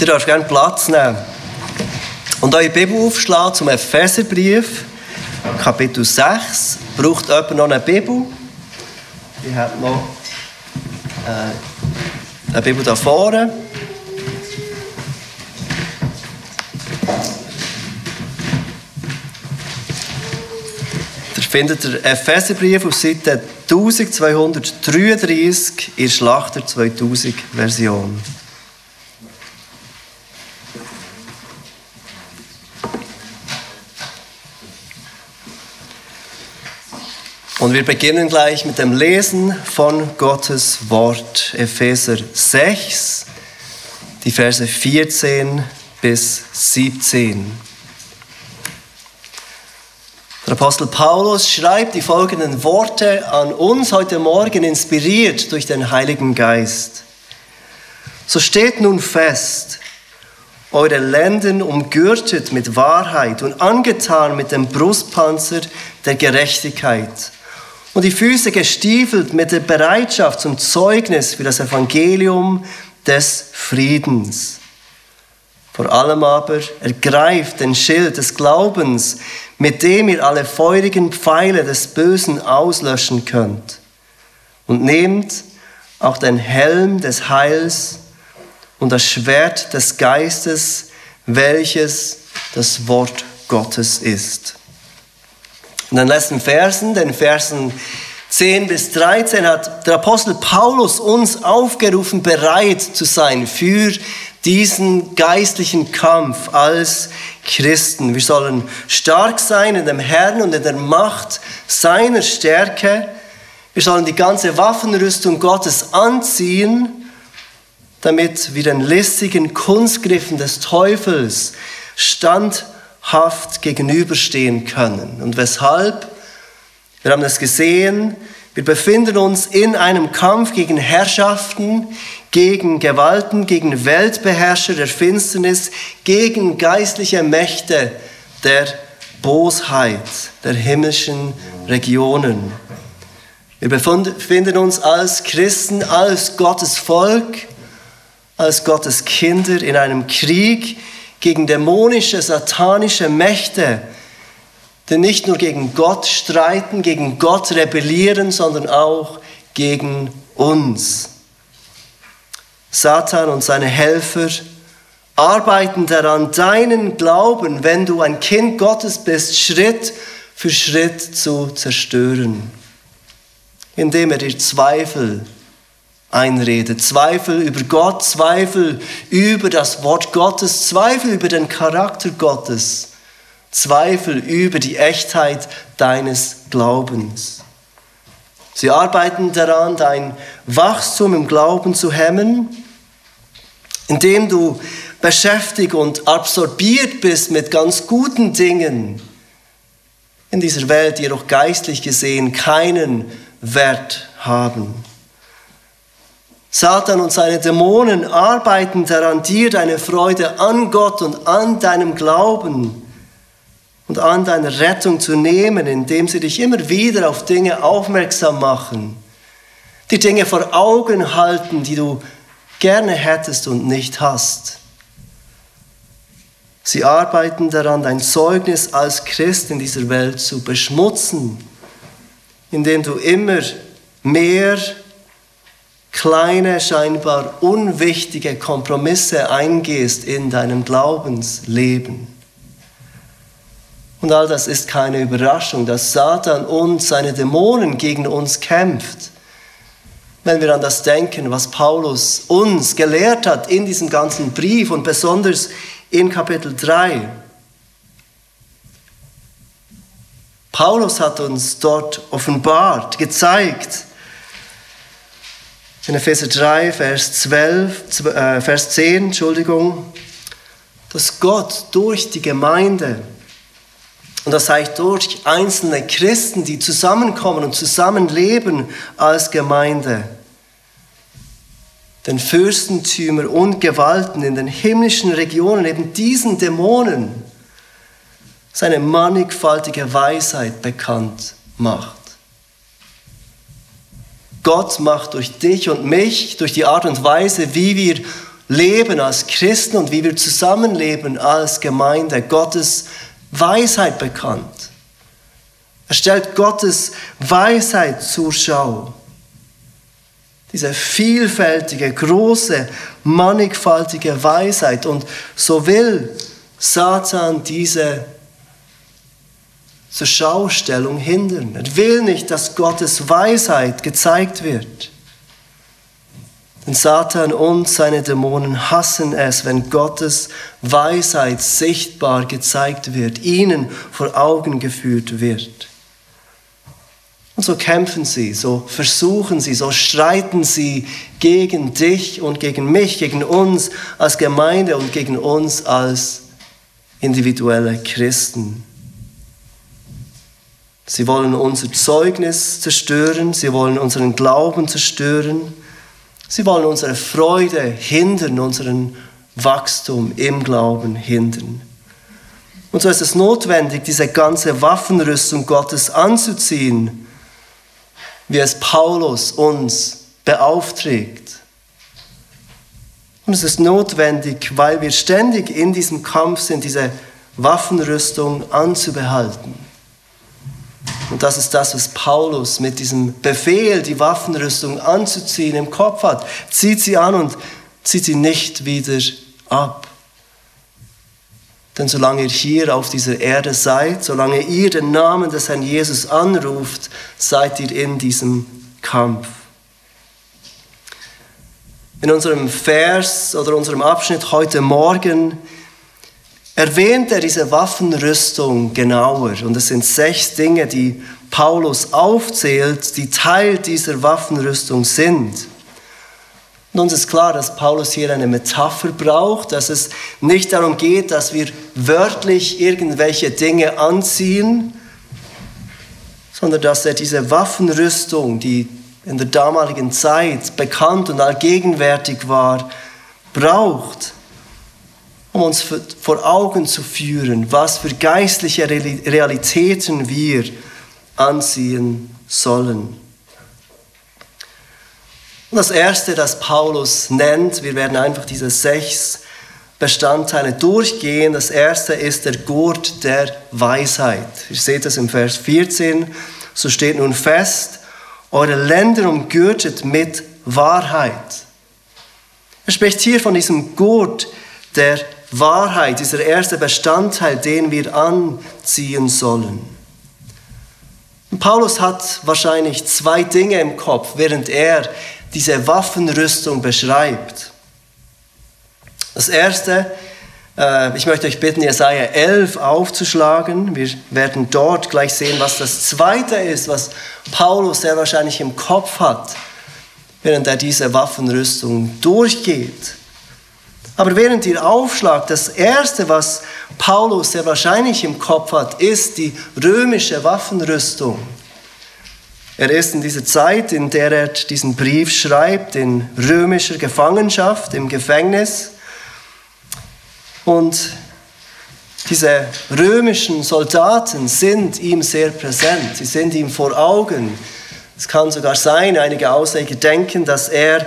Ihr dürft gerne Platz nehmen. Und eure Bibel aufschlagen zum Epheserbrief, Kapitel 6. Braucht jemand noch eine Bibel? Ich habe noch äh, eine Bibel da vorne. Da findet ihr Epheserbrief auf Seite 1233 in der Schlachter 2000 Version. Und wir beginnen gleich mit dem Lesen von Gottes Wort, Epheser 6, die Verse 14 bis 17. Der Apostel Paulus schreibt die folgenden Worte an uns heute Morgen, inspiriert durch den Heiligen Geist. So steht nun fest, eure Lenden umgürtet mit Wahrheit und angetan mit dem Brustpanzer der Gerechtigkeit und die Füße gestiefelt mit der Bereitschaft zum Zeugnis für das Evangelium des Friedens. Vor allem aber ergreift den Schild des Glaubens, mit dem ihr alle feurigen Pfeile des Bösen auslöschen könnt. Und nehmt auch den Helm des Heils und das Schwert des Geistes, welches das Wort Gottes ist. In den letzten Versen, den Versen 10 bis 13, hat der Apostel Paulus uns aufgerufen, bereit zu sein für diesen geistlichen Kampf als Christen. Wir sollen stark sein in dem Herrn und in der Macht seiner Stärke. Wir sollen die ganze Waffenrüstung Gottes anziehen, damit wir den listigen Kunstgriffen des Teufels stand haft gegenüberstehen können. Und weshalb? Wir haben es gesehen, wir befinden uns in einem Kampf gegen Herrschaften, gegen Gewalten, gegen Weltbeherrscher der Finsternis, gegen geistliche Mächte der Bosheit der himmlischen Regionen. Wir befinden uns als Christen, als Gottes Volk, als Gottes Kinder in einem Krieg gegen dämonische, satanische Mächte, die nicht nur gegen Gott streiten, gegen Gott rebellieren, sondern auch gegen uns. Satan und seine Helfer arbeiten daran, deinen Glauben, wenn du ein Kind Gottes bist, Schritt für Schritt zu zerstören, indem er dir Zweifel einredet. Zweifel über Gott, Zweifel über das Wort Gottes, Zweifel über den Charakter Gottes, Zweifel über die Echtheit deines Glaubens. Sie arbeiten daran, dein Wachstum im Glauben zu hemmen, indem du beschäftigt und absorbiert bist mit ganz guten Dingen in dieser Welt, die jedoch geistlich gesehen keinen Wert haben. Satan und seine Dämonen arbeiten daran, dir deine Freude an Gott und an deinem Glauben und an deiner Rettung zu nehmen, indem sie dich immer wieder auf Dinge aufmerksam machen, die Dinge vor Augen halten, die du gerne hättest und nicht hast. Sie arbeiten daran, dein Zeugnis als Christ in dieser Welt zu beschmutzen, indem du immer mehr kleine, scheinbar unwichtige Kompromisse eingehst in deinem Glaubensleben. Und all das ist keine Überraschung, dass Satan und seine Dämonen gegen uns kämpft. Wenn wir an das denken, was Paulus uns gelehrt hat in diesem ganzen Brief und besonders in Kapitel 3. Paulus hat uns dort offenbart, gezeigt, in Epheser 3, Vers 12, äh, Vers 10, Entschuldigung, dass Gott durch die Gemeinde, und das heißt durch einzelne Christen, die zusammenkommen und zusammenleben als Gemeinde, den Fürstentümer und Gewalten in den himmlischen Regionen, eben diesen Dämonen, seine mannigfaltige Weisheit bekannt macht. Gott macht durch dich und mich, durch die Art und Weise, wie wir leben als Christen und wie wir zusammenleben als Gemeinde Gottes Weisheit bekannt. Er stellt Gottes Weisheit zur Schau. Diese vielfältige, große, mannigfaltige Weisheit. Und so will Satan diese zur Schaustellung hindern. Er will nicht, dass Gottes Weisheit gezeigt wird. Denn Satan und seine Dämonen hassen es, wenn Gottes Weisheit sichtbar gezeigt wird, ihnen vor Augen geführt wird. Und so kämpfen sie, so versuchen sie, so streiten sie gegen dich und gegen mich, gegen uns als Gemeinde und gegen uns als individuelle Christen. Sie wollen unser Zeugnis zerstören, sie wollen unseren Glauben zerstören, sie wollen unsere Freude hindern, unseren Wachstum im Glauben hindern. Und so ist es notwendig, diese ganze Waffenrüstung Gottes anzuziehen, wie es Paulus uns beaufträgt. Und es ist notwendig, weil wir ständig in diesem Kampf sind, diese Waffenrüstung anzubehalten. Und das ist das, was Paulus mit diesem Befehl, die Waffenrüstung anzuziehen, im Kopf hat. Zieht sie an und zieht sie nicht wieder ab. Denn solange ihr hier auf dieser Erde seid, solange ihr den Namen des Herrn Jesus anruft, seid ihr in diesem Kampf. In unserem Vers oder unserem Abschnitt heute Morgen erwähnt er diese Waffenrüstung genauer. Und es sind sechs Dinge, die Paulus aufzählt, die Teil dieser Waffenrüstung sind. Und uns ist klar, dass Paulus hier eine Metapher braucht, dass es nicht darum geht, dass wir wörtlich irgendwelche Dinge anziehen, sondern dass er diese Waffenrüstung, die in der damaligen Zeit bekannt und allgegenwärtig war, braucht, um uns vor Augen zu führen, was für geistliche Realitäten wir anziehen sollen. Und das Erste, das Paulus nennt, wir werden einfach diese sechs Bestandteile durchgehen. Das Erste ist der Gurt der Weisheit. Ihr seht das im Vers 14. So steht nun fest, eure Länder umgürtet mit Wahrheit. Er spricht hier von diesem Gurt der Wahrheit, dieser erste Bestandteil, den wir anziehen sollen. Paulus hat wahrscheinlich zwei Dinge im Kopf, während er diese Waffenrüstung beschreibt. Das erste, äh, ich möchte euch bitten, Jesaja 11 aufzuschlagen. Wir werden dort gleich sehen, was das zweite ist, was Paulus sehr wahrscheinlich im Kopf hat, während er diese Waffenrüstung durchgeht. Aber während ihr aufschlagt, das erste, was Paulus sehr wahrscheinlich im Kopf hat, ist die römische Waffenrüstung. Er ist in dieser Zeit, in der er diesen Brief schreibt, in römischer Gefangenschaft, im Gefängnis. Und diese römischen Soldaten sind ihm sehr präsent, sie sind ihm vor Augen. Es kann sogar sein, einige Ausleger denken, dass er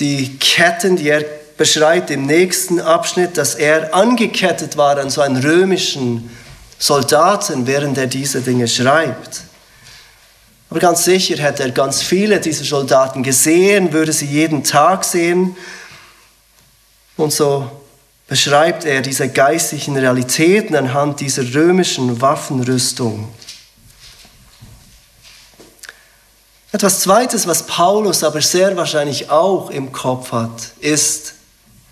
die Ketten, die er beschreibt im nächsten Abschnitt, dass er angekettet war an so einen römischen Soldaten, während er diese Dinge schreibt. Aber ganz sicher hätte er ganz viele dieser Soldaten gesehen, würde sie jeden Tag sehen. Und so beschreibt er diese geistlichen Realitäten anhand dieser römischen Waffenrüstung. Etwas Zweites, was Paulus aber sehr wahrscheinlich auch im Kopf hat, ist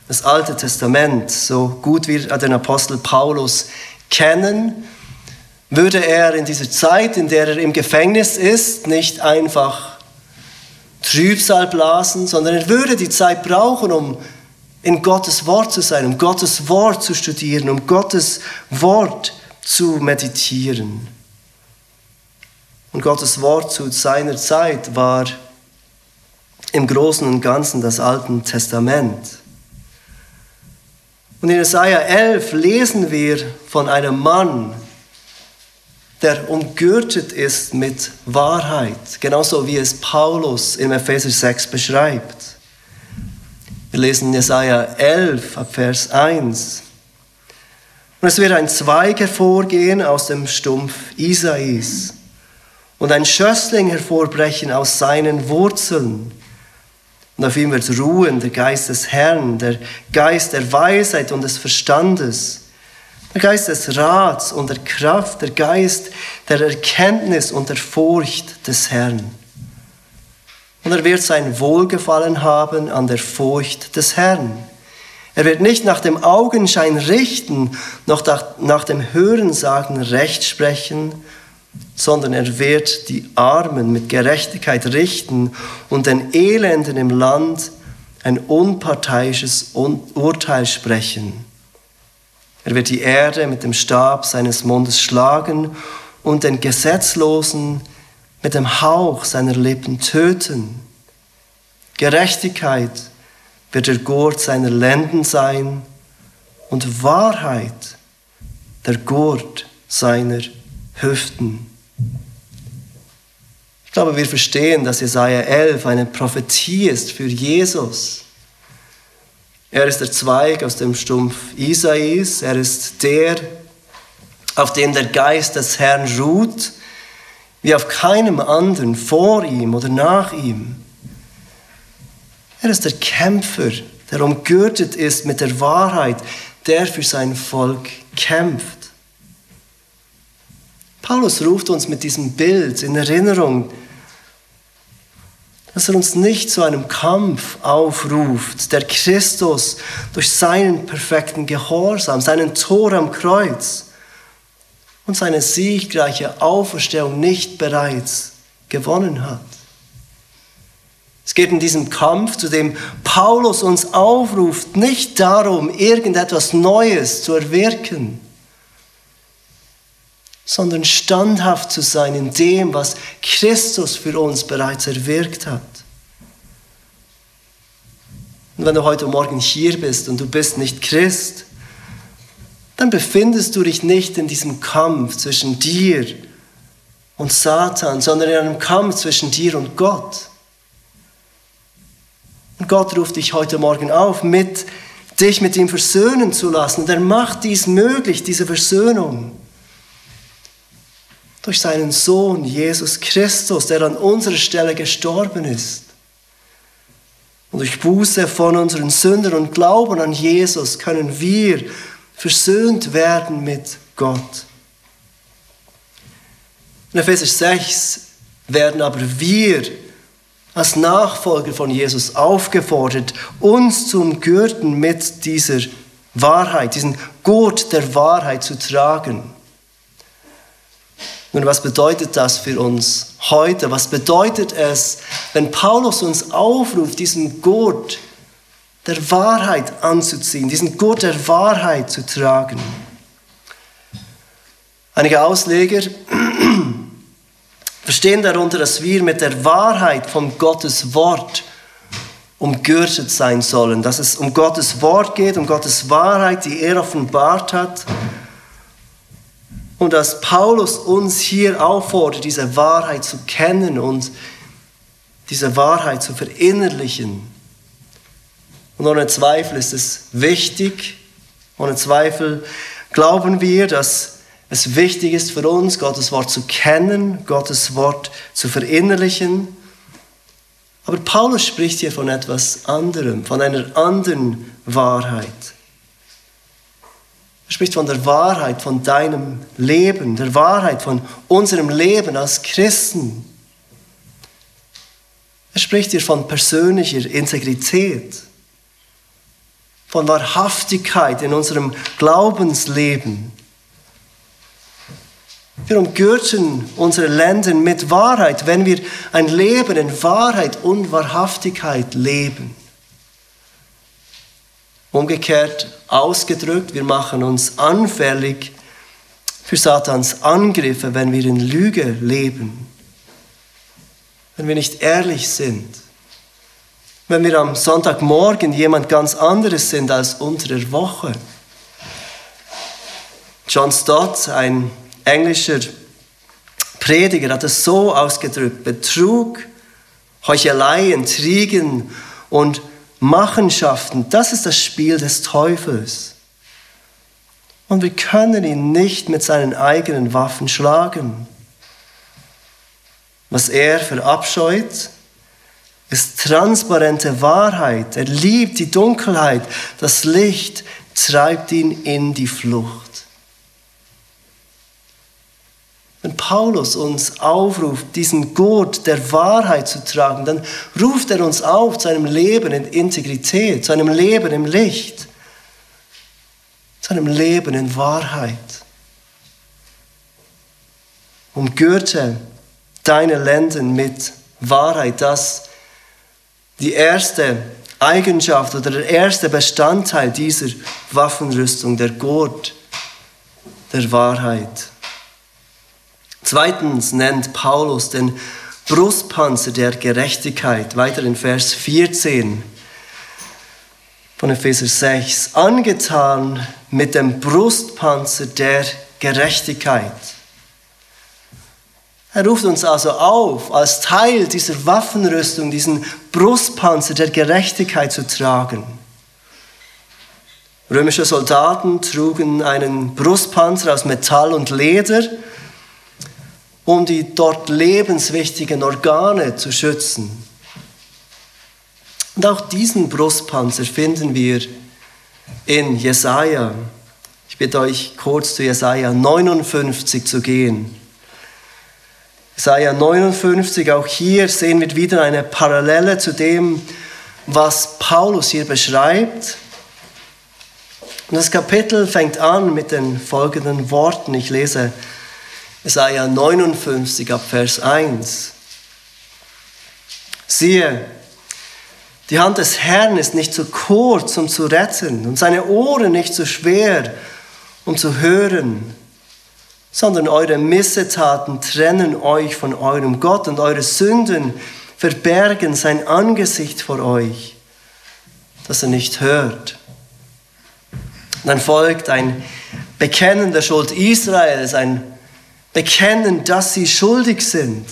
das Alte Testament. So gut wir den Apostel Paulus kennen, würde er in dieser Zeit, in der er im Gefängnis ist, nicht einfach Trübsal blasen, sondern er würde die Zeit brauchen, um in Gottes Wort zu sein, um Gottes Wort zu studieren, um Gottes Wort zu meditieren. Und Gottes Wort zu seiner Zeit war im Großen und Ganzen das Alte Testament. Und in Jesaja 11 lesen wir von einem Mann, der umgürtet ist mit Wahrheit, genauso wie es Paulus im Epheser 6 beschreibt. Wir lesen Jesaja 11 ab Vers 1. Und es wird ein Zweig hervorgehen aus dem Stumpf Isais und ein Schössling hervorbrechen aus seinen Wurzeln. Und auf ihm wird ruhen der Geist des Herrn, der Geist der Weisheit und des Verstandes, der Geist des Rats und der Kraft, der Geist der Erkenntnis und der Furcht des Herrn. Und er wird sein Wohlgefallen haben an der Furcht des Herrn. Er wird nicht nach dem Augenschein richten, noch nach dem Hörensagen Recht sprechen, sondern er wird die Armen mit Gerechtigkeit richten und den Elenden im Land ein unparteiisches Urteil sprechen. Er wird die Erde mit dem Stab seines Mundes schlagen und den Gesetzlosen mit dem Hauch seiner Lippen töten. Gerechtigkeit wird der Gurt seiner Lenden sein und Wahrheit der Gurt seiner Hüften. Ich glaube, wir verstehen, dass Jesaja 11 eine Prophetie ist für Jesus. Er ist der Zweig aus dem Stumpf Isais. Er ist der, auf dem der Geist des Herrn ruht, wie auf keinem anderen vor ihm oder nach ihm. Er ist der Kämpfer, der umgürtet ist mit der Wahrheit, der für sein Volk kämpft. Paulus ruft uns mit diesem Bild in Erinnerung, dass er uns nicht zu einem Kampf aufruft, der Christus durch seinen perfekten Gehorsam, seinen Tor am Kreuz und seine siegreiche Auferstehung nicht bereits gewonnen hat. Es geht in diesem Kampf, zu dem Paulus uns aufruft, nicht darum, irgendetwas Neues zu erwirken, sondern standhaft zu sein in dem, was Christus für uns bereits erwirkt hat. Und wenn du heute Morgen hier bist und du bist nicht Christ, dann befindest du dich nicht in diesem Kampf zwischen dir und Satan, sondern in einem Kampf zwischen dir und Gott. Und Gott ruft dich heute Morgen auf, mit, dich mit ihm versöhnen zu lassen. Und er macht dies möglich, diese Versöhnung durch seinen Sohn Jesus Christus, der an unserer Stelle gestorben ist. Und durch Buße von unseren Sündern und Glauben an Jesus können wir versöhnt werden mit Gott. In Epheser 6 werden aber wir als Nachfolger von Jesus aufgefordert, uns zu umgürten mit dieser Wahrheit, diesen Gurt der Wahrheit zu tragen. Nun, was bedeutet das für uns heute? Was bedeutet es, wenn Paulus uns aufruft, diesen Gurt der Wahrheit anzuziehen, diesen Gurt der Wahrheit zu tragen? Einige Ausleger verstehen darunter, dass wir mit der Wahrheit von Gottes Wort umgürtet sein sollen, dass es um Gottes Wort geht, um Gottes Wahrheit, die er offenbart hat und dass Paulus uns hier auffordert, diese Wahrheit zu kennen und diese Wahrheit zu verinnerlichen. Und ohne Zweifel ist es wichtig, ohne Zweifel glauben wir, dass es wichtig ist für uns, Gottes Wort zu kennen, Gottes Wort zu verinnerlichen. Aber Paulus spricht hier von etwas anderem, von einer anderen Wahrheit. Er spricht von der Wahrheit von deinem Leben, der Wahrheit von unserem Leben als Christen. Er spricht hier von persönlicher Integrität, von Wahrhaftigkeit in unserem Glaubensleben. Wir umgürten unsere Länder mit Wahrheit, wenn wir ein Leben in Wahrheit und Wahrhaftigkeit leben. Umgekehrt ausgedrückt, wir machen uns anfällig für Satans Angriffe, wenn wir in Lüge leben, wenn wir nicht ehrlich sind, wenn wir am Sonntagmorgen jemand ganz anderes sind als unter der Woche. John Stott, ein englischer Prediger, hat es so ausgedrückt, Betrug, Heuchelei, Intrigen und Machenschaften, das ist das Spiel des Teufels. Und wir können ihn nicht mit seinen eigenen Waffen schlagen. Was er verabscheut, ist transparente Wahrheit. Er liebt die Dunkelheit. Das Licht treibt ihn in die Flucht. Wenn Paulus uns aufruft, diesen Gurt der Wahrheit zu tragen, dann ruft er uns auf zu einem Leben in Integrität, zu einem Leben im Licht, zu einem Leben in Wahrheit. Umgürte deine Lenden mit Wahrheit, das die erste Eigenschaft oder der erste Bestandteil dieser Waffenrüstung, der Gurt der Wahrheit. Zweitens nennt Paulus den Brustpanzer der Gerechtigkeit, weiter in Vers 14 von Epheser 6, angetan mit dem Brustpanzer der Gerechtigkeit. Er ruft uns also auf, als Teil dieser Waffenrüstung diesen Brustpanzer der Gerechtigkeit zu tragen. Römische Soldaten trugen einen Brustpanzer aus Metall und Leder, um die dort lebenswichtigen Organe zu schützen. Und auch diesen Brustpanzer finden wir in Jesaja. Ich bitte euch kurz zu Jesaja 59 zu gehen. Jesaja 59, auch hier sehen wir wieder eine Parallele zu dem, was Paulus hier beschreibt. Und das Kapitel fängt an mit den folgenden Worten. Ich lese Jesaja 59 ab Vers 1. Siehe, die Hand des Herrn ist nicht zu kurz, um zu retten, und seine Ohren nicht zu schwer, um zu hören, sondern eure Missetaten trennen euch von eurem Gott und eure Sünden verbergen sein Angesicht vor euch, dass er nicht hört. dann folgt ein Bekennen der Schuld Israels, ein bekennen, dass sie schuldig sind,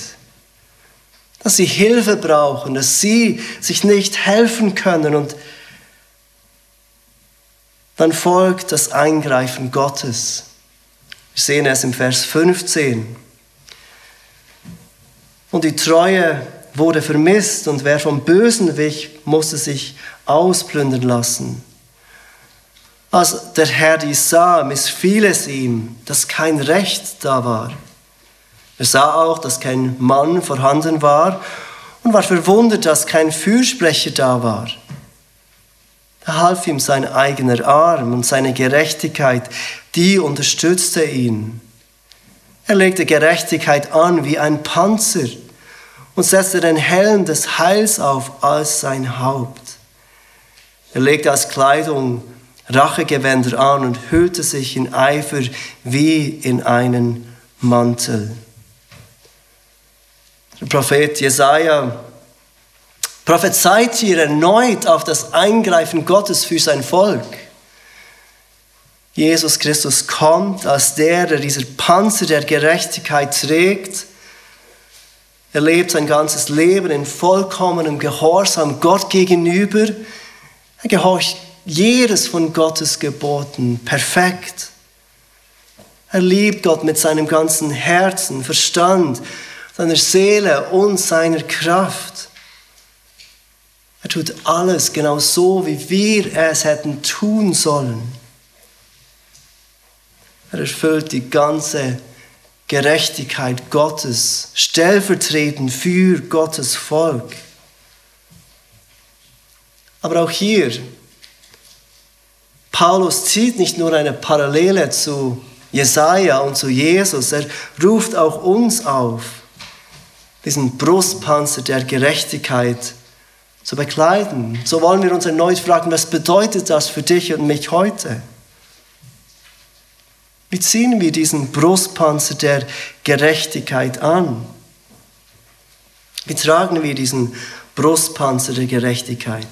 dass sie Hilfe brauchen, dass sie sich nicht helfen können und dann folgt das Eingreifen Gottes. Wir sehen es im Vers 15. Und die Treue wurde vermisst und wer vom Bösen wich, musste sich ausplündern lassen. Als der Herr dies sah, missfiel es ihm, dass kein Recht da war. Er sah auch, dass kein Mann vorhanden war und war verwundert, dass kein Fürsprecher da war. Da half ihm sein eigener Arm und seine Gerechtigkeit, die unterstützte ihn. Er legte Gerechtigkeit an wie ein Panzer und setzte den Helm des Heils auf als sein Haupt. Er legte als Kleidung Rachegewänder an und hüllte sich in Eifer wie in einen Mantel. Der Prophet Jesaja prophezeit hier erneut auf das Eingreifen Gottes für sein Volk. Jesus Christus kommt als der, der dieser Panzer der Gerechtigkeit trägt. Er lebt sein ganzes Leben in vollkommenem Gehorsam Gott gegenüber. Er gehorcht jedes von Gottes Geboten perfekt. Er liebt Gott mit seinem ganzen Herzen, Verstand, seiner Seele und seiner Kraft. Er tut alles genau so, wie wir es hätten tun sollen. Er erfüllt die ganze Gerechtigkeit Gottes, stellvertretend für Gottes Volk. Aber auch hier Paulus zieht nicht nur eine Parallele zu Jesaja und zu Jesus, er ruft auch uns auf, diesen Brustpanzer der Gerechtigkeit zu bekleiden. So wollen wir uns erneut fragen, was bedeutet das für dich und mich heute? Wie ziehen wir diesen Brustpanzer der Gerechtigkeit an? Wie tragen wir diesen Brustpanzer der Gerechtigkeit?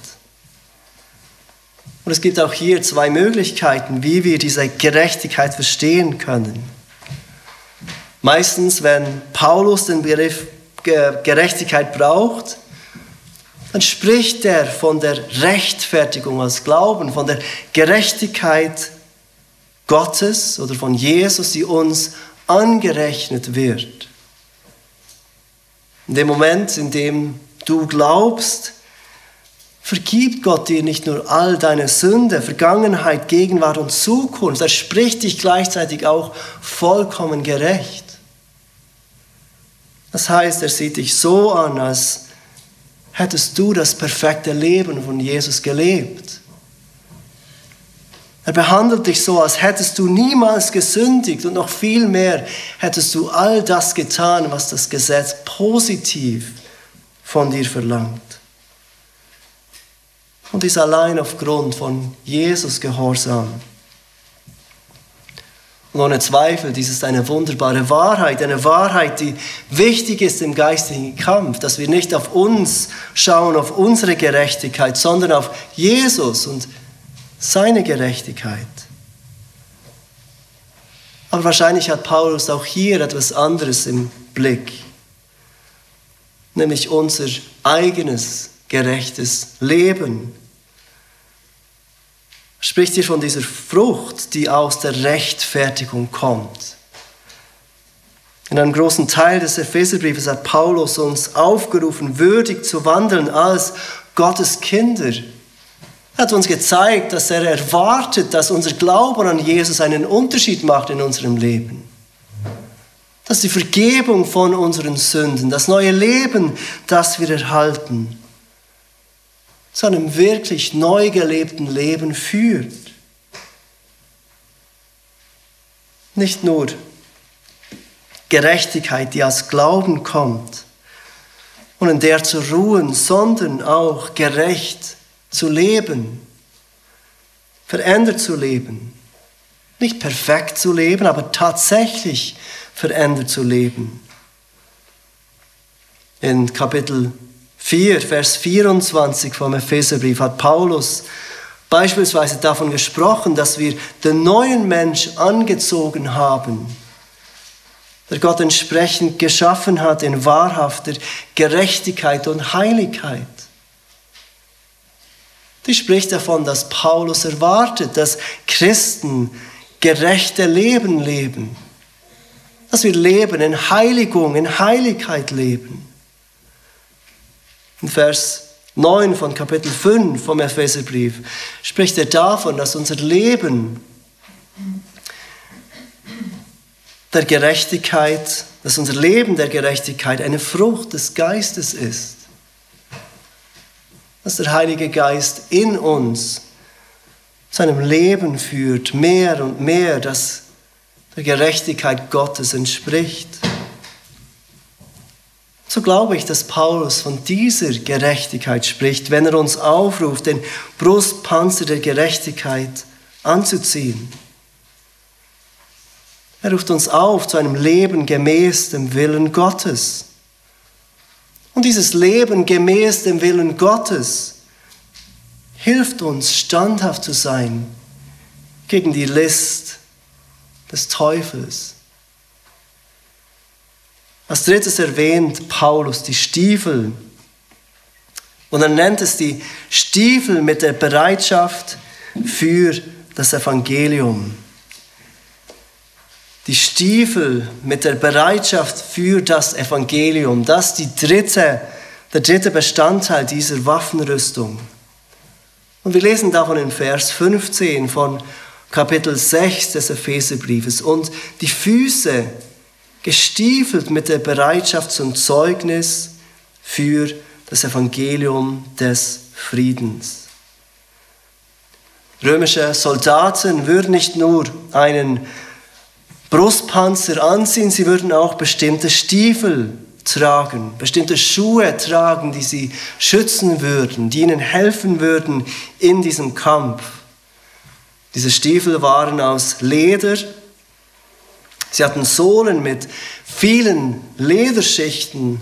Und es gibt auch hier zwei Möglichkeiten, wie wir diese Gerechtigkeit verstehen können. Meistens, wenn Paulus den Begriff Gerechtigkeit braucht, dann spricht er von der Rechtfertigung als Glauben, von der Gerechtigkeit Gottes oder von Jesus, die uns angerechnet wird. In dem Moment, in dem du glaubst, vergibt Gott dir nicht nur all deine Sünde, Vergangenheit, Gegenwart und Zukunft, er spricht dich gleichzeitig auch vollkommen gerecht. Das heißt, er sieht dich so an, als hättest du das perfekte Leben von Jesus gelebt. Er behandelt dich so, als hättest du niemals gesündigt und noch viel mehr hättest du all das getan, was das Gesetz positiv von dir verlangt. Und dies allein aufgrund von Jesus Gehorsam. Und ohne Zweifel, dies ist eine wunderbare Wahrheit, eine Wahrheit, die wichtig ist im geistigen Kampf, dass wir nicht auf uns schauen, auf unsere Gerechtigkeit, sondern auf Jesus und seine Gerechtigkeit. Aber wahrscheinlich hat Paulus auch hier etwas anderes im Blick, nämlich unser eigenes gerechtes Leben. Spricht hier von dieser Frucht, die aus der Rechtfertigung kommt. In einem großen Teil des Epheserbriefes hat Paulus uns aufgerufen, würdig zu wandeln als Gottes Kinder. Er hat uns gezeigt, dass er erwartet, dass unser Glauben an Jesus einen Unterschied macht in unserem Leben. Dass die Vergebung von unseren Sünden, das neue Leben, das wir erhalten, zu einem wirklich neu gelebten Leben führt. Nicht nur Gerechtigkeit, die aus Glauben kommt und in der zu ruhen, sondern auch gerecht zu leben, verändert zu leben. Nicht perfekt zu leben, aber tatsächlich verändert zu leben. In Kapitel 4, Vers 24 vom Epheserbrief hat Paulus beispielsweise davon gesprochen, dass wir den neuen Mensch angezogen haben, der Gott entsprechend geschaffen hat in wahrhafter Gerechtigkeit und Heiligkeit. Die spricht davon, dass Paulus erwartet, dass Christen gerechte Leben leben, dass wir leben in Heiligung, in Heiligkeit leben. In Vers 9 von Kapitel 5 vom Epheserbrief spricht er davon, dass unser Leben der Gerechtigkeit, dass unser Leben der Gerechtigkeit eine Frucht des Geistes ist. Dass der Heilige Geist in uns zu einem Leben führt, mehr und mehr, das der Gerechtigkeit Gottes entspricht so glaube ich, dass Paulus von dieser Gerechtigkeit spricht, wenn er uns aufruft, den Brustpanzer der Gerechtigkeit anzuziehen. Er ruft uns auf zu einem Leben gemäß dem Willen Gottes. Und dieses Leben gemäß dem Willen Gottes hilft uns standhaft zu sein gegen die List des Teufels. Als drittes erwähnt Paulus die Stiefel. Und er nennt es die Stiefel mit der Bereitschaft für das Evangelium. Die Stiefel mit der Bereitschaft für das Evangelium. Das ist die dritte, der dritte Bestandteil dieser Waffenrüstung. Und wir lesen davon in Vers 15 von Kapitel 6 des Epheserbriefes. Und die Füße gestiefelt mit der Bereitschaft zum Zeugnis für das Evangelium des Friedens. Römische Soldaten würden nicht nur einen Brustpanzer anziehen, sie würden auch bestimmte Stiefel tragen, bestimmte Schuhe tragen, die sie schützen würden, die ihnen helfen würden in diesem Kampf. Diese Stiefel waren aus Leder, Sie hatten Sohlen mit vielen Lederschichten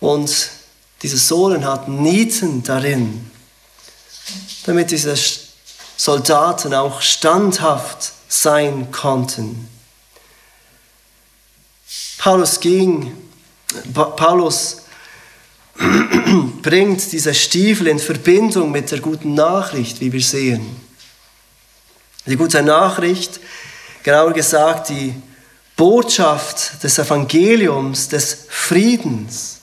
und diese Sohlen hatten Nieten darin, damit diese Soldaten auch standhaft sein konnten. Paulus ging, Paulus bringt diese Stiefel in Verbindung mit der guten Nachricht, wie wir sehen. Die gute Nachricht, genauer gesagt die Botschaft des Evangeliums, des Friedens.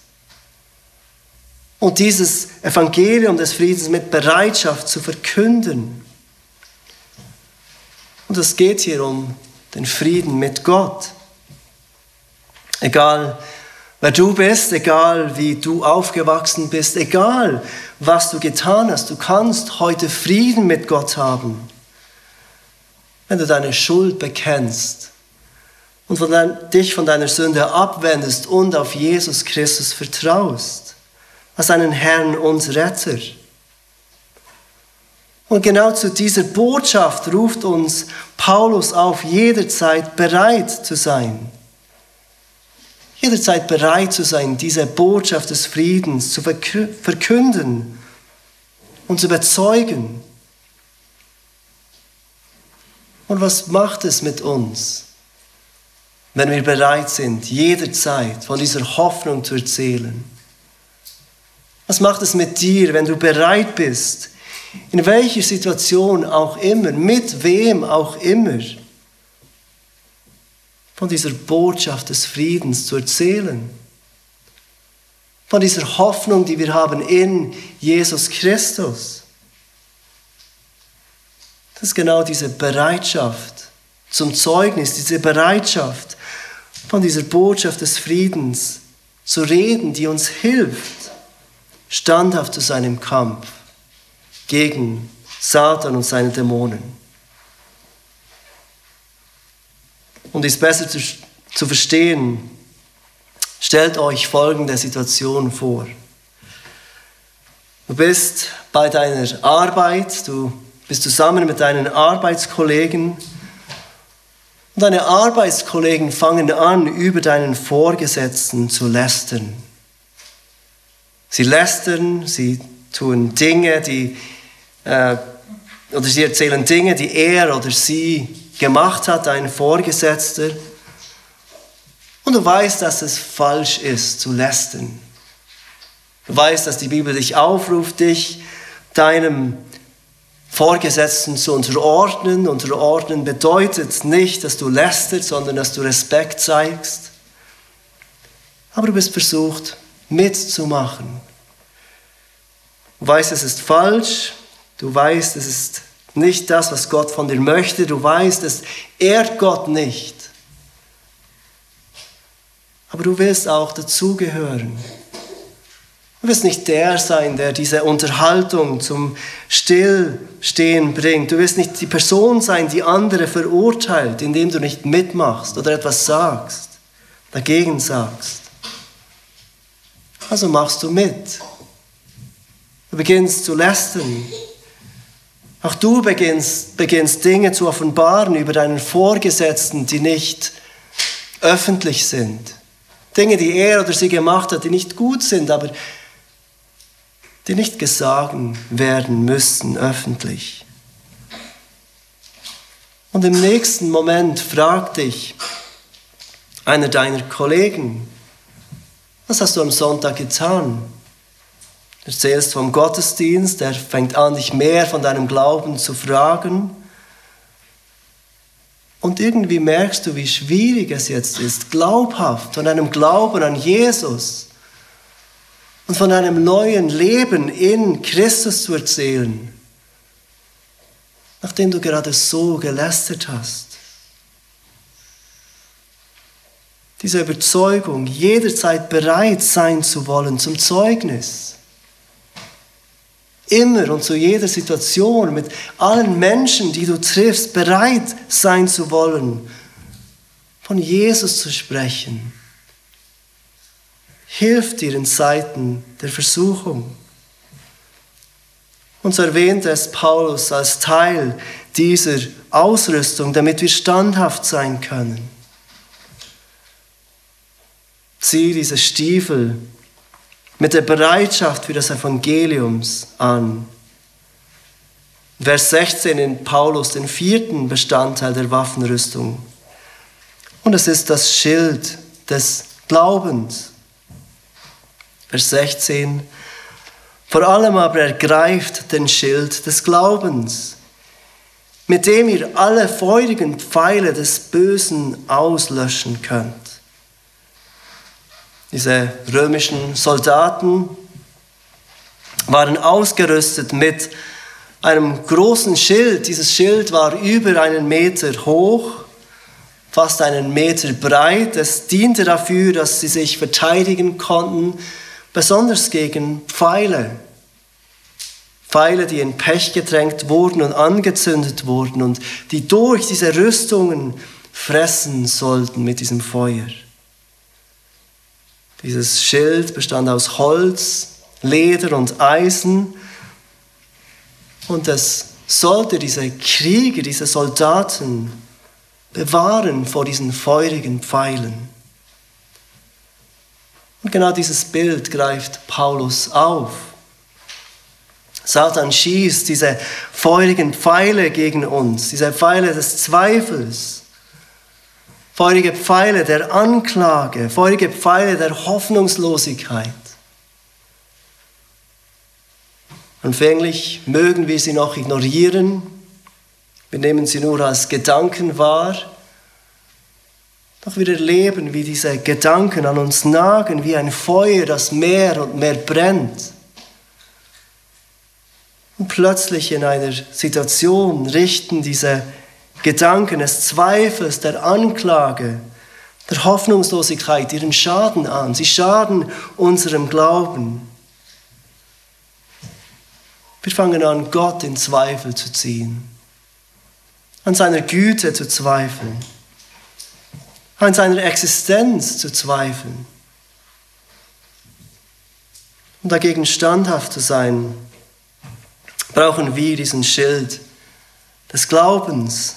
Und dieses Evangelium des Friedens mit Bereitschaft zu verkünden. Und es geht hier um den Frieden mit Gott. Egal, wer du bist, egal wie du aufgewachsen bist, egal was du getan hast, du kannst heute Frieden mit Gott haben, wenn du deine Schuld bekennst und von dein, dich von deiner Sünde abwendest und auf Jesus Christus vertraust, als einen Herrn und Retter. Und genau zu dieser Botschaft ruft uns Paulus auf, jederzeit bereit zu sein jederzeit bereit zu sein, diese Botschaft des Friedens zu verkünden und zu überzeugen. Und was macht es mit uns, wenn wir bereit sind, jederzeit von dieser Hoffnung zu erzählen? Was macht es mit dir, wenn du bereit bist, in welcher Situation auch immer, mit wem auch immer, von dieser Botschaft des Friedens zu erzählen. Von dieser Hoffnung, die wir haben in Jesus Christus. Das ist genau diese Bereitschaft zum Zeugnis, diese Bereitschaft von dieser Botschaft des Friedens zu reden, die uns hilft, standhaft zu sein im Kampf gegen Satan und seine Dämonen. Um dies besser zu, zu verstehen, stellt euch folgende Situation vor. Du bist bei deiner Arbeit, du bist zusammen mit deinen Arbeitskollegen und deine Arbeitskollegen fangen an, über deinen Vorgesetzten zu lästern. Sie lästern, sie tun Dinge, die, äh, oder sie erzählen Dinge, die er oder sie gemacht hat, ein Vorgesetzter. Und du weißt, dass es falsch ist, zu lästern. Du weißt, dass die Bibel dich aufruft, dich deinem Vorgesetzten zu unterordnen. Unterordnen bedeutet nicht, dass du lästerst, sondern dass du Respekt zeigst. Aber du bist versucht, mitzumachen. Du weißt, es ist falsch. Du weißt, es ist nicht das, was Gott von dir möchte. Du weißt, es ehrt Gott nicht. Aber du willst auch dazugehören. Du wirst nicht der sein, der diese Unterhaltung zum Stillstehen bringt. Du wirst nicht die Person sein, die andere verurteilt, indem du nicht mitmachst oder etwas sagst, dagegen sagst. Also machst du mit. Du beginnst zu lästern, auch du beginnst, beginnst Dinge zu offenbaren über deinen Vorgesetzten, die nicht öffentlich sind. Dinge, die er oder sie gemacht hat, die nicht gut sind, aber die nicht gesagt werden müssen öffentlich. Und im nächsten Moment fragt dich einer deiner Kollegen, was hast du am Sonntag getan? erzählst vom Gottesdienst, er fängt an, dich mehr von deinem Glauben zu fragen. Und irgendwie merkst du, wie schwierig es jetzt ist, glaubhaft von einem Glauben an Jesus und von einem neuen Leben in Christus zu erzählen, nachdem du gerade so gelästert hast. Diese Überzeugung, jederzeit bereit sein zu wollen zum Zeugnis immer und zu jeder Situation, mit allen Menschen, die du triffst, bereit sein zu wollen, von Jesus zu sprechen. Hilft dir in Zeiten der Versuchung. Und so erwähnt es Paulus als Teil dieser Ausrüstung, damit wir standhaft sein können. Sieh diese Stiefel, mit der Bereitschaft für das Evangeliums an. Vers 16 in Paulus den vierten Bestandteil der Waffenrüstung. Und es ist das Schild des Glaubens. Vers 16. Vor allem aber ergreift den Schild des Glaubens, mit dem ihr alle feurigen Pfeile des Bösen auslöschen könnt. Diese römischen Soldaten waren ausgerüstet mit einem großen Schild. Dieses Schild war über einen Meter hoch, fast einen Meter breit. Es diente dafür, dass sie sich verteidigen konnten, besonders gegen Pfeile. Pfeile, die in Pech getränkt wurden und angezündet wurden und die durch diese Rüstungen fressen sollten mit diesem Feuer. Dieses Schild bestand aus Holz, Leder und Eisen und es sollte diese Krieger, diese Soldaten bewahren vor diesen feurigen Pfeilen. Und genau dieses Bild greift Paulus auf. Satan schießt diese feurigen Pfeile gegen uns, diese Pfeile des Zweifels, feurige Pfeile der Anklage, feurige Pfeile der Hoffnungslosigkeit. Anfänglich mögen wir sie noch ignorieren, wir nehmen sie nur als Gedanken wahr, doch wir erleben, wie diese Gedanken an uns nagen, wie ein Feuer, das mehr und mehr brennt. Und plötzlich in einer Situation richten diese Gedanken des Zweifels, der Anklage, der Hoffnungslosigkeit ihren Schaden an. Sie schaden unserem Glauben. Wir fangen an, Gott in Zweifel zu ziehen, an seiner Güte zu zweifeln, an seiner Existenz zu zweifeln. Um dagegen standhaft zu sein, brauchen wir diesen Schild des Glaubens.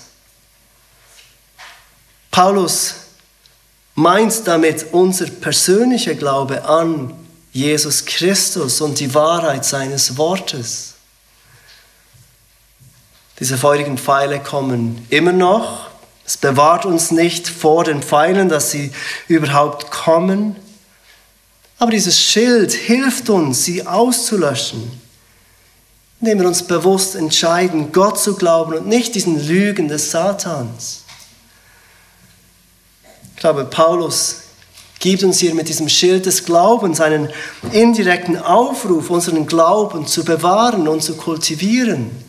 Paulus meint damit unser persönlicher Glaube an Jesus Christus und die Wahrheit seines Wortes. Diese feurigen Pfeile kommen immer noch. Es bewahrt uns nicht vor den Pfeilen, dass sie überhaupt kommen. Aber dieses Schild hilft uns, sie auszulöschen, indem wir uns bewusst entscheiden, Gott zu glauben und nicht diesen Lügen des Satans. Ich glaube, Paulus gibt uns hier mit diesem Schild des Glaubens einen indirekten Aufruf, unseren Glauben zu bewahren und zu kultivieren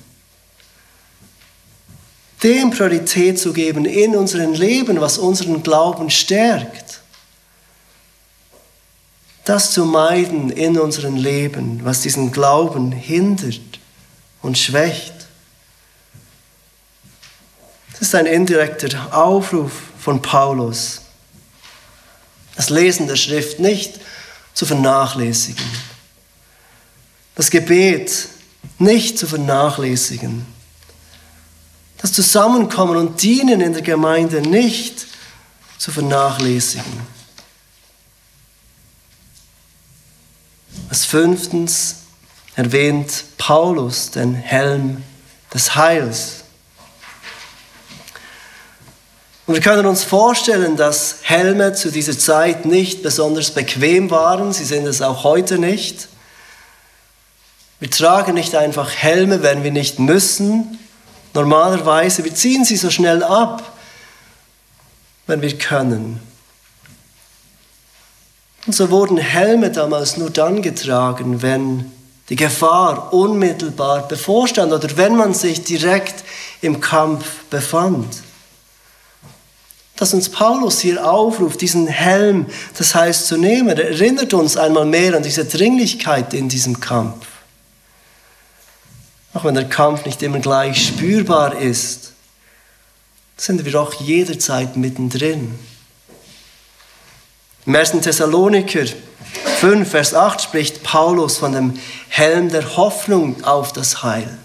dem Priorität zu geben in unserem Leben, was unseren Glauben stärkt. Das zu meiden in unserem Leben, was diesen Glauben hindert und schwächt. Das ist ein indirekter Aufruf von Paulus, das Lesen der Schrift nicht zu vernachlässigen, das Gebet nicht zu vernachlässigen das Zusammenkommen und Dienen in der Gemeinde nicht zu vernachlässigen. Als fünftens erwähnt Paulus den Helm des Heils. Und wir können uns vorstellen, dass Helme zu dieser Zeit nicht besonders bequem waren. Sie sind es auch heute nicht. Wir tragen nicht einfach Helme, wenn wir nicht müssen, Normalerweise, wir ziehen sie so schnell ab, wenn wir können. Und so wurden Helme damals nur dann getragen, wenn die Gefahr unmittelbar bevorstand oder wenn man sich direkt im Kampf befand. Dass uns Paulus hier aufruft, diesen Helm, das heißt zu nehmen, erinnert uns einmal mehr an diese Dringlichkeit in diesem Kampf. Auch wenn der Kampf nicht immer gleich spürbar ist, sind wir doch jederzeit mittendrin. Im 1. Thessaloniker 5, Vers 8 spricht Paulus von dem Helm der Hoffnung auf das Heil.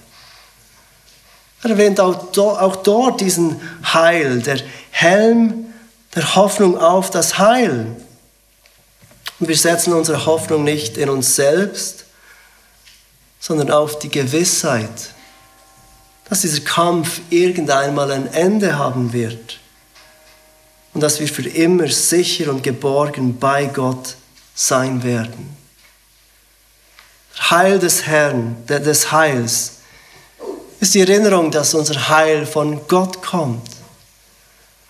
Er erwähnt auch, auch dort diesen Heil, der Helm der Hoffnung auf das Heil. Und wir setzen unsere Hoffnung nicht in uns selbst, sondern auf die Gewissheit, dass dieser Kampf irgendeinmal ein Ende haben wird und dass wir für immer sicher und geborgen bei Gott sein werden. Heil des Herrn, des Heils, ist die Erinnerung, dass unser Heil von Gott kommt.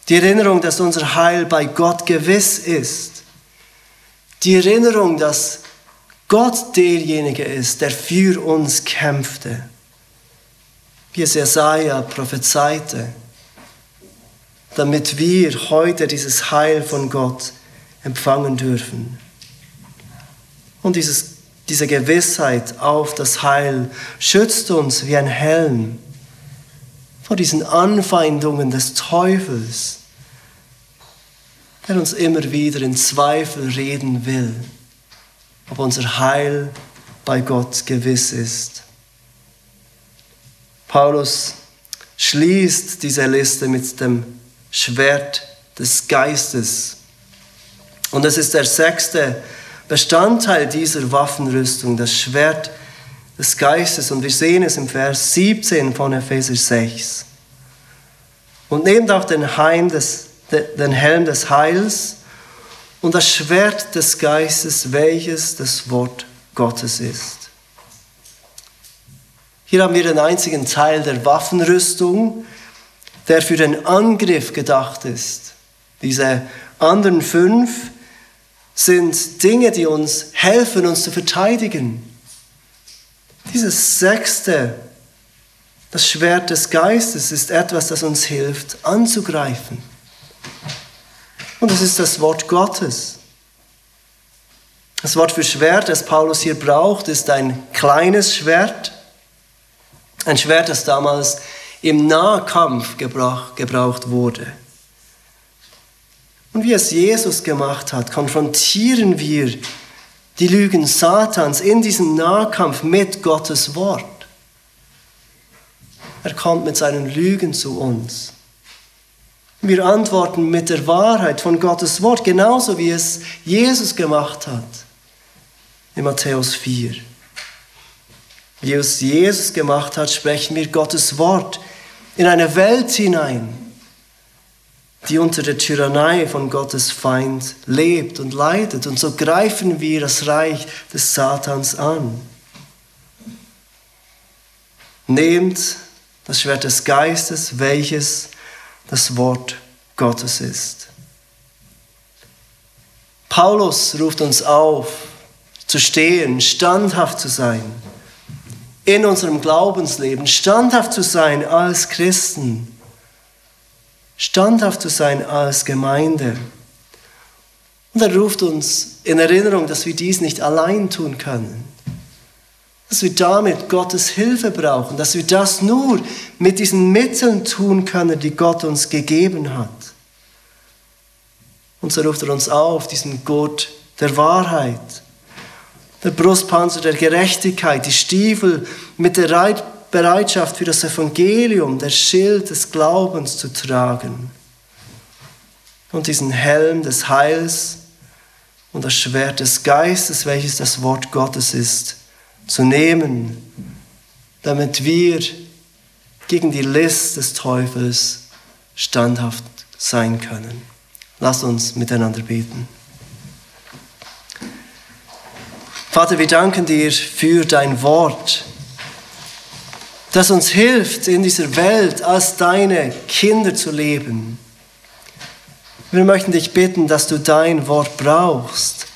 Die Erinnerung, dass unser Heil bei Gott gewiss ist. Die Erinnerung, dass Gott derjenige ist, der für uns kämpfte. Wie es Jesaja prophezeite, damit wir heute dieses Heil von Gott empfangen dürfen. Und dieses, diese Gewissheit auf das Heil schützt uns wie ein Helm vor diesen Anfeindungen des Teufels, der uns immer wieder in Zweifel reden will, ob unser Heil bei Gott gewiss ist. Paulus schließt diese Liste mit dem Schwert des Geistes. Und es ist der sechste Bestandteil dieser Waffenrüstung, das Schwert des Geistes. Und wir sehen es im Vers 17 von Epheser 6. Und nehmt auch den, Heim des, den Helm des Heils und das Schwert des Geistes, welches das Wort Gottes ist. Hier haben wir den einzigen Teil der Waffenrüstung, der für den Angriff gedacht ist. Diese anderen fünf sind Dinge, die uns helfen, uns zu verteidigen. Dieses sechste, das Schwert des Geistes, ist etwas, das uns hilft, anzugreifen. Und es ist das Wort Gottes. Das Wort für Schwert, das Paulus hier braucht, ist ein kleines Schwert. Ein Schwert, das damals im Nahkampf gebraucht wurde. Und wie es Jesus gemacht hat, konfrontieren wir die Lügen Satans in diesem Nahkampf mit Gottes Wort. Er kommt mit seinen Lügen zu uns. Wir antworten mit der Wahrheit von Gottes Wort, genauso wie es Jesus gemacht hat in Matthäus 4. Wie es Jesus gemacht hat, sprechen wir Gottes Wort in eine Welt hinein, die unter der Tyrannei von Gottes Feind lebt und leidet. Und so greifen wir das Reich des Satans an. Nehmt das Schwert des Geistes, welches das Wort Gottes ist. Paulus ruft uns auf, zu stehen, standhaft zu sein in unserem Glaubensleben, standhaft zu sein als Christen standhaft zu sein als Gemeinde. Und er ruft uns in Erinnerung, dass wir dies nicht allein tun können. Dass wir damit Gottes Hilfe brauchen, dass wir das nur mit diesen Mitteln tun können, die Gott uns gegeben hat. Und so ruft er uns auf, diesen Gott der Wahrheit, der Brustpanzer der Gerechtigkeit, die Stiefel mit der Bereitschaft für das Evangelium, der Schild des Glaubens zu tragen und diesen Helm des Heils und das Schwert des Geistes, welches das Wort Gottes ist, zu nehmen, damit wir gegen die List des Teufels standhaft sein können. Lass uns miteinander beten. Vater, wir danken dir für dein Wort das uns hilft, in dieser Welt als deine Kinder zu leben. Wir möchten dich bitten, dass du dein Wort brauchst.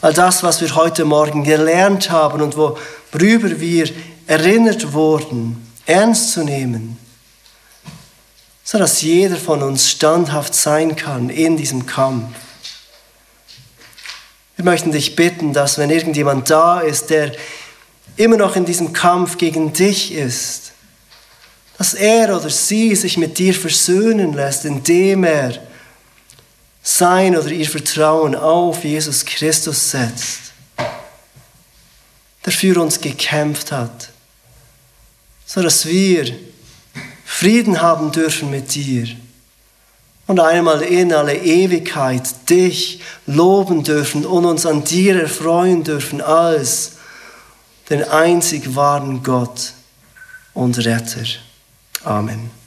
All das, was wir heute Morgen gelernt haben und worüber wir erinnert wurden, ernst zu nehmen, sodass jeder von uns standhaft sein kann in diesem Kampf. Wir möchten dich bitten, dass wenn irgendjemand da ist, der immer noch in diesem Kampf gegen dich ist, dass er oder sie sich mit dir versöhnen lässt, indem er sein oder ihr Vertrauen auf Jesus Christus setzt, der für uns gekämpft hat, so dass wir Frieden haben dürfen mit dir und einmal in alle Ewigkeit dich loben dürfen und uns an dir erfreuen dürfen als den einzig wahren Gott und Retter. Amen.